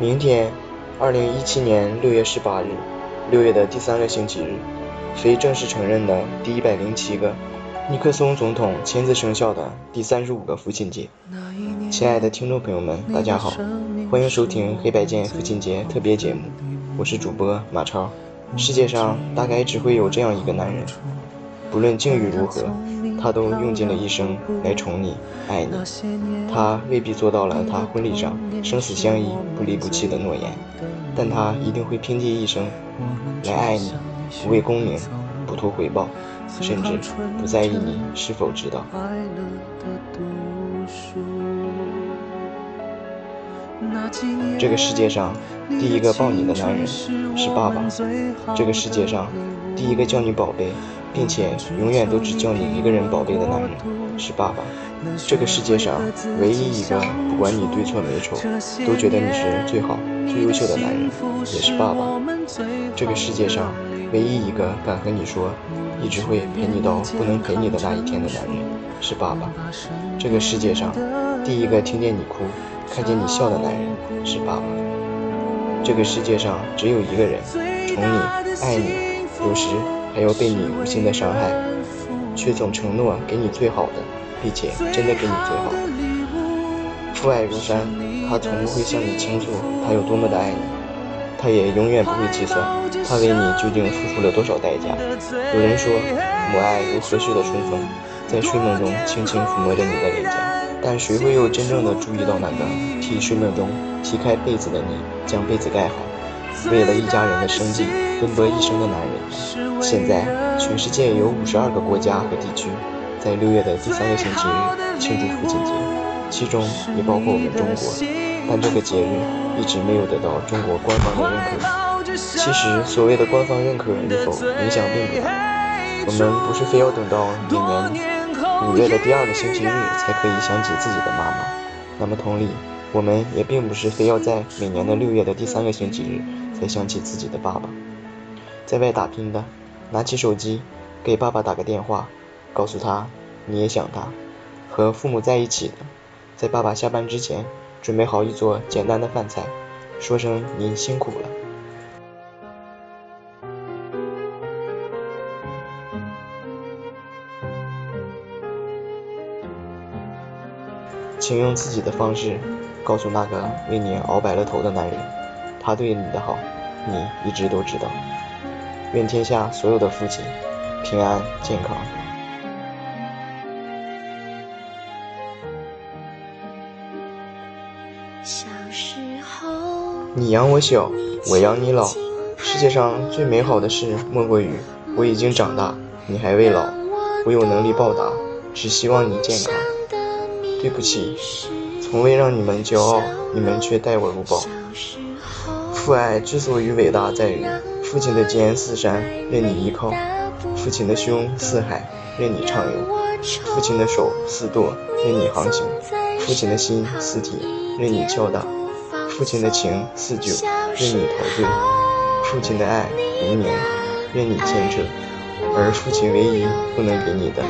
明天，二零一七年六月十八日，六月的第三个星期日，非正式承认的第一百零七个尼克松总统亲自生效的第三十五个父亲节。亲爱的听众朋友们，大家好，欢迎收听黑白键父亲节特别节目，我是主播马超。世界上大概只会有这样一个男人，不论境遇如何。他都用尽了一生来宠你、爱你，他未必做到了他婚礼上生死相依、不离不弃的诺言，但他一定会拼尽一生来爱你，不为功名，不图回报，甚至不在意你是否知道。这个世界上第一个抱你的男人是爸爸，这个世界上第一个叫你宝贝。并且永远都只叫你一个人宝贝的男人是爸爸。这个世界上唯一一个不管你对错美丑，都觉得你是最好、最优秀的男人，也是爸爸。这个世界上唯一一个敢和你说一直会陪你到不能陪你的那一天的男人是爸爸。这个世界上第一个听见你哭、看见你笑的男人是爸爸。这个世界上只有一个人宠你、爱你，有时。还要被你无心的伤害，却总承诺给你最好的，并且真的给你最好的。父爱如山，他从不会向你倾诉他有多么的爱你，他也永远不会计算他为你究竟付出了多少代价。有人说，母爱如和煦的春风，在睡梦中轻轻抚摸着你的脸颊，但谁会又真正的注意到那个替睡梦中踢开被子的你将被子盖好？为了一家人的生计奔波一生的男人，现在全世界有五十二个国家和地区在六月的第三个星期日庆祝父亲节，其中也包括我们中国。但这个节日一直没有得到中国官方的认可。其实所谓的官方认可与否影响并不大，我们不是非要等到每年五月的第二个星期日才可以想起自己的妈妈。那么同理，我们也并不是非要在每年的六月的第三个星期日。才想起自己的爸爸，在外打拼的，拿起手机给爸爸打个电话，告诉他你也想他；和父母在一起的，在爸爸下班之前准备好一桌简单的饭菜，说声您辛苦了。请用自己的方式告诉那个为你熬白了头的男人。他对你的好，你一直都知道。愿天下所有的父亲平安健康。小时候，你养我小，我养你老。世界上最美好的事莫过于我已经长大，你还未老。我有能力报答，只希望你健康。对不起，从未让你们骄傲，你们却待我如宝。父爱之所以伟大，在于父亲的肩似山，任你依靠；父亲的胸似海，任你畅游；父亲的手似舵，任你航行；父亲的心似铁，任你敲打；父亲的情似酒，任你陶醉；父亲的爱如绵，任你牵扯。而父亲唯一不能给你的，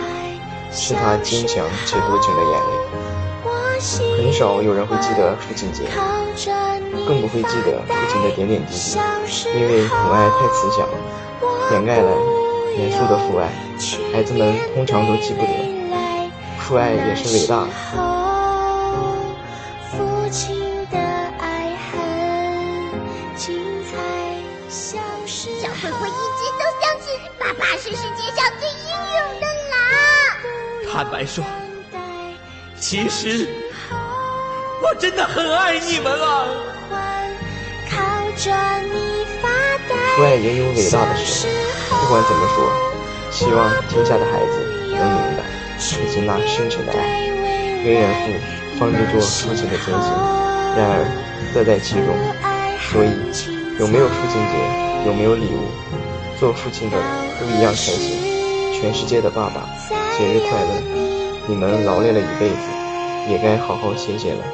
是他坚强且多情的眼泪。很少有人会记得父亲节。更不会记得父亲的点点滴滴，因为母爱太慈祥了，掩盖了严肃的父爱。孩子们通常都记不得，父爱也是伟大的。小灰灰一直都相信爸爸是世界上最英勇的狼。坦白说，其实我真的很爱你们啊。父爱也有伟大的时候。不管怎么说，希望天下的孩子能明白父亲那深沉的爱。为人父，方知做父亲的艰辛。然而，乐在其中。所以，有没有父亲节，有没有礼物，做父亲的都一样开心。全世界的爸爸，节日快乐！你们劳累了一辈子，也该好好歇歇了。